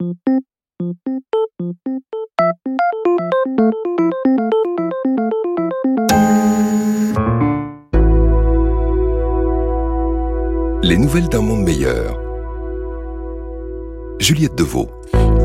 Les nouvelles d'un monde meilleur. Juliette Deveau.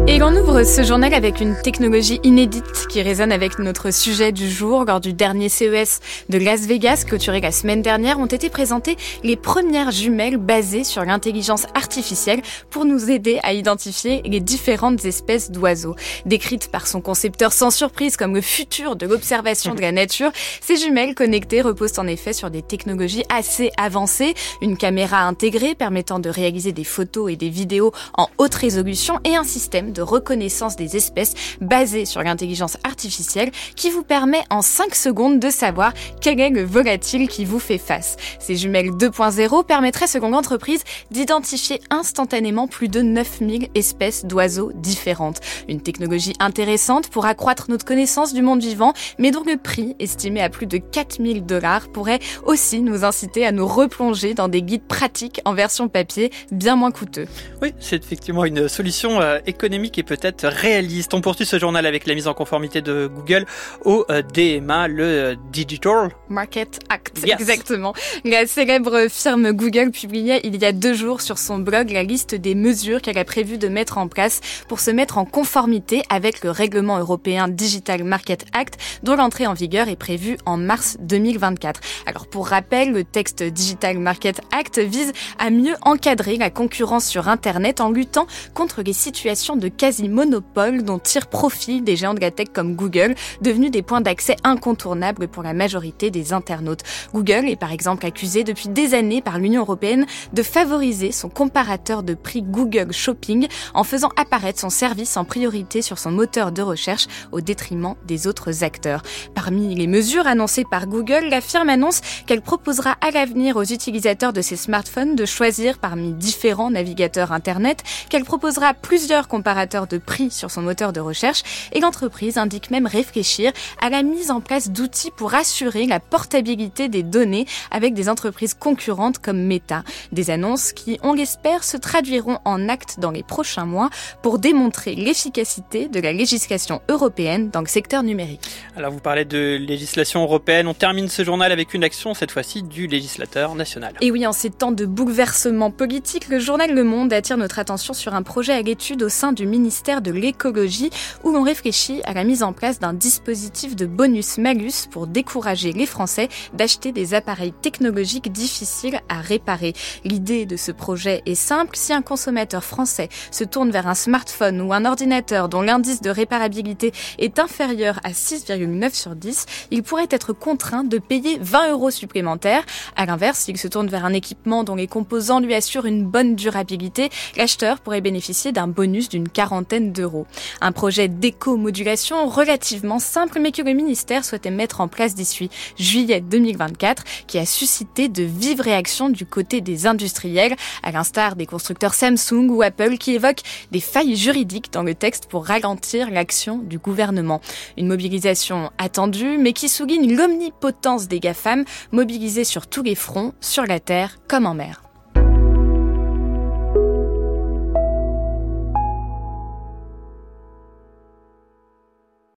Et on ouvre ce journal avec une technologie inédite qui résonne avec notre sujet du jour. Lors du dernier CES de Las Vegas, clôturé la semaine dernière, ont été présentées les premières jumelles basées sur l'intelligence artificielle pour nous aider à identifier les différentes espèces d'oiseaux. Décrites par son concepteur sans surprise comme le futur de l'observation de la nature, ces jumelles connectées reposent en effet sur des technologies assez avancées, une caméra intégrée permettant de réaliser des photos et des vidéos en haute résolution et un système de reconnaissance des espèces basé sur l'intelligence artificielle qui vous permet en 5 secondes de savoir quel est le volatile qui vous fait face. Ces jumelles 2.0 permettraient selon l'entreprise d'identifier instantanément plus de 9000 espèces d'oiseaux différentes. Une technologie intéressante pour accroître notre connaissance du monde vivant, mais dont le prix, estimé à plus de 4000 dollars, pourrait aussi nous inciter à nous replonger dans des guides pratiques en version papier bien moins coûteux. Oui, c'est effectivement une solution euh, économique et peut-être réaliste. On poursuit ce journal avec la mise en conformité de Google au euh, DMA, le euh, Digital Market Act. Exactement. La célèbre firme Google publiait il y a deux jours sur son blog la liste des mesures qu'elle a prévu de mettre en place pour se mettre en conformité avec le règlement européen Digital Market Act dont l'entrée en vigueur est prévue en mars 2024. Alors pour rappel, le texte Digital Market Act vise à mieux encadrer la concurrence sur Internet en luttant contre les situations de quasi-monopole dont tirent profit des géants de la tech comme Google, devenus des points d'accès incontournables pour la majorité des internautes. Google est par exemple accusé depuis des années par l'Union européenne de favoriser son comparateur de prix Google Shopping en faisant apparaître son service en priorité sur son moteur de recherche au détriment des autres acteurs. Parmi les mesures annoncées par Google, la firme annonce qu'elle proposera à l'avenir aux utilisateurs de ses smartphones de choisir parmi différents navigateurs Internet, qu'elle proposera plusieurs comparateurs de prix sur son moteur de recherche et l'entreprise indique même réfléchir à la mise en place d'outils pour assurer la portabilité des données avec des entreprises concurrentes comme Meta. Des annonces qui, on l'espère, se traduiront en actes dans les prochains mois pour démontrer l'efficacité de la législation européenne dans le secteur numérique. Alors vous parlez de législation européenne, on termine ce journal avec une action cette fois-ci du législateur national. Et oui, en ces temps de bouleversement politique, le journal Le Monde attire notre attention sur un projet à l'étude au sein du ministère de l'écologie où l'on réfléchit à la mise en place d'un dispositif de bonus-malus pour décourager les Français d'acheter des appareils technologiques difficiles à réparer. L'idée de ce projet est simple. Si un consommateur français se tourne vers un smartphone ou un ordinateur dont l'indice de réparabilité est inférieur à 6,9 sur 10, il pourrait être contraint de payer 20 euros supplémentaires. À l'inverse, s'il se tourne vers un équipement dont les composants lui assurent une bonne durabilité, l'acheteur pourrait bénéficier d'un bonus d'une quarantaine d'euros. Un projet d'éco-modulation relativement simple mais que le ministère souhaitait mettre en place d'ici juillet 2024 qui a suscité de vives réactions du côté des industriels, à l'instar des constructeurs Samsung ou Apple qui évoquent des failles juridiques dans le texte pour ralentir l'action du gouvernement. Une mobilisation attendue mais qui souligne l'omnipotence des GAFAM mobilisés sur tous les fronts, sur la terre comme en mer.